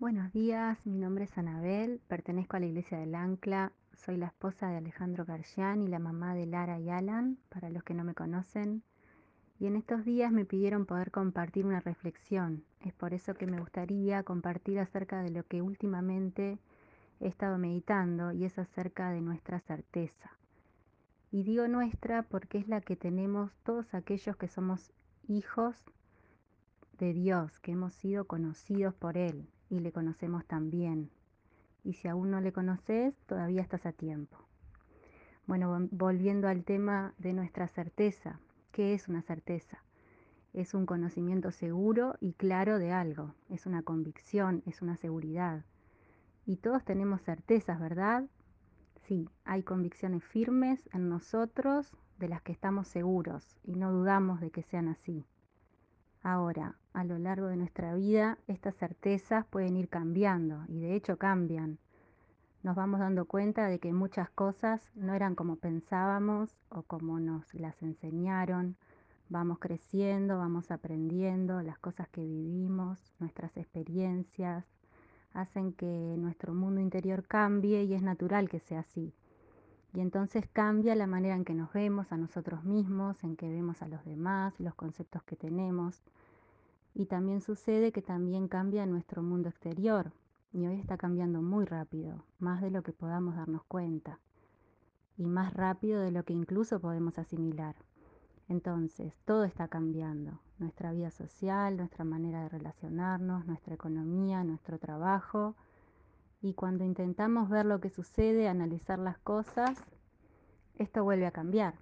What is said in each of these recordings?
Buenos días, mi nombre es Anabel, pertenezco a la Iglesia del Ancla, soy la esposa de Alejandro Garcián y la mamá de Lara y Alan, para los que no me conocen. Y en estos días me pidieron poder compartir una reflexión. Es por eso que me gustaría compartir acerca de lo que últimamente he estado meditando y es acerca de nuestra certeza. Y digo nuestra porque es la que tenemos todos aquellos que somos hijos de Dios, que hemos sido conocidos por Él y le conocemos también. Y si aún no le conoces, todavía estás a tiempo. Bueno, volviendo al tema de nuestra certeza. ¿Qué es una certeza? Es un conocimiento seguro y claro de algo, es una convicción, es una seguridad. Y todos tenemos certezas, ¿verdad? Sí, hay convicciones firmes en nosotros de las que estamos seguros y no dudamos de que sean así. Ahora, a lo largo de nuestra vida, estas certezas pueden ir cambiando y de hecho cambian. Nos vamos dando cuenta de que muchas cosas no eran como pensábamos o como nos las enseñaron. Vamos creciendo, vamos aprendiendo, las cosas que vivimos, nuestras experiencias, hacen que nuestro mundo interior cambie y es natural que sea así. Y entonces cambia la manera en que nos vemos a nosotros mismos, en que vemos a los demás, los conceptos que tenemos. Y también sucede que también cambia nuestro mundo exterior. Y hoy está cambiando muy rápido, más de lo que podamos darnos cuenta. Y más rápido de lo que incluso podemos asimilar. Entonces, todo está cambiando. Nuestra vida social, nuestra manera de relacionarnos, nuestra economía, nuestro trabajo y cuando intentamos ver lo que sucede, analizar las cosas, esto vuelve a cambiar.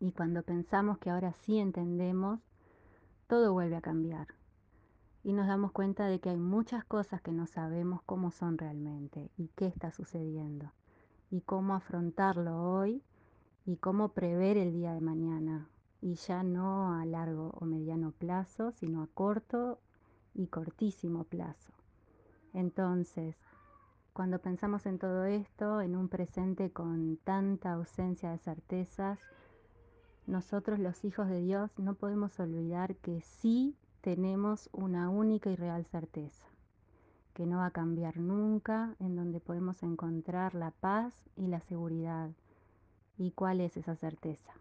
Y cuando pensamos que ahora sí entendemos, todo vuelve a cambiar. Y nos damos cuenta de que hay muchas cosas que no sabemos cómo son realmente y qué está sucediendo. Y cómo afrontarlo hoy y cómo prever el día de mañana. Y ya no a largo o mediano plazo, sino a corto y cortísimo plazo. Entonces, cuando pensamos en todo esto, en un presente con tanta ausencia de certezas, nosotros los hijos de Dios no podemos olvidar que sí tenemos una única y real certeza, que no va a cambiar nunca, en donde podemos encontrar la paz y la seguridad. ¿Y cuál es esa certeza?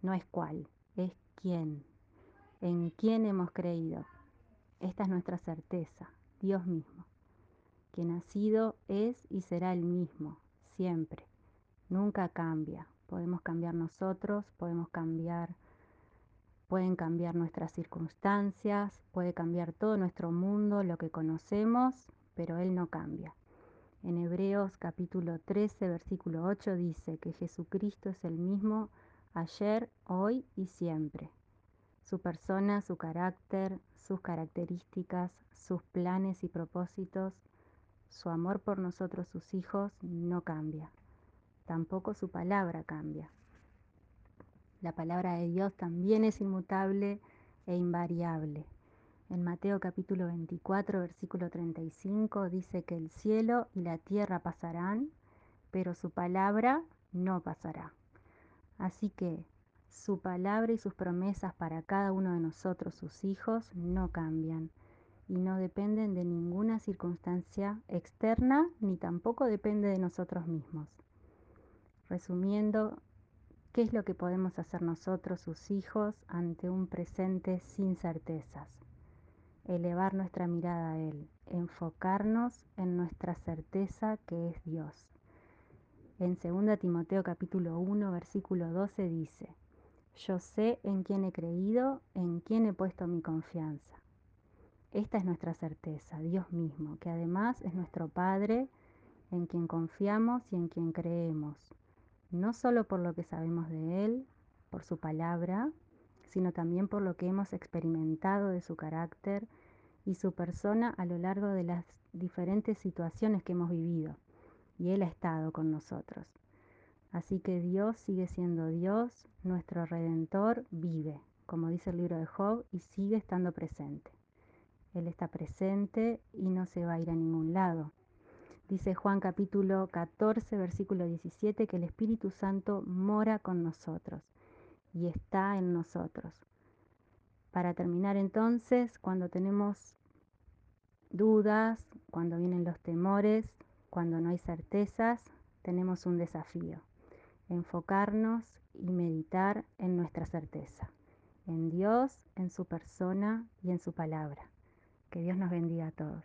No es cuál, es quién. ¿En quién hemos creído? Esta es nuestra certeza, Dios mismo quien ha sido, es y será el mismo, siempre. Nunca cambia. Podemos cambiar nosotros, podemos cambiar, pueden cambiar nuestras circunstancias, puede cambiar todo nuestro mundo, lo que conocemos, pero Él no cambia. En Hebreos capítulo 13, versículo 8 dice que Jesucristo es el mismo ayer, hoy y siempre. Su persona, su carácter, sus características, sus planes y propósitos su amor por nosotros, sus hijos, no cambia. Tampoco su palabra cambia. La palabra de Dios también es inmutable e invariable. En Mateo capítulo 24, versículo 35 dice que el cielo y la tierra pasarán, pero su palabra no pasará. Así que su palabra y sus promesas para cada uno de nosotros, sus hijos, no cambian y no dependen de ninguna circunstancia externa ni tampoco depende de nosotros mismos. Resumiendo, ¿qué es lo que podemos hacer nosotros, sus hijos, ante un presente sin certezas? Elevar nuestra mirada a Él, enfocarnos en nuestra certeza que es Dios. En 2 Timoteo capítulo 1 versículo 12 dice, Yo sé en quién he creído, en quién he puesto mi confianza. Esta es nuestra certeza, Dios mismo, que además es nuestro Padre en quien confiamos y en quien creemos, no solo por lo que sabemos de Él, por su palabra, sino también por lo que hemos experimentado de su carácter y su persona a lo largo de las diferentes situaciones que hemos vivido. Y Él ha estado con nosotros. Así que Dios sigue siendo Dios, nuestro Redentor vive, como dice el libro de Job, y sigue estando presente. Él está presente y no se va a ir a ningún lado. Dice Juan capítulo 14, versículo 17, que el Espíritu Santo mora con nosotros y está en nosotros. Para terminar entonces, cuando tenemos dudas, cuando vienen los temores, cuando no hay certezas, tenemos un desafío. Enfocarnos y meditar en nuestra certeza, en Dios, en su persona y en su palabra. Que Dios nos bendiga a todos.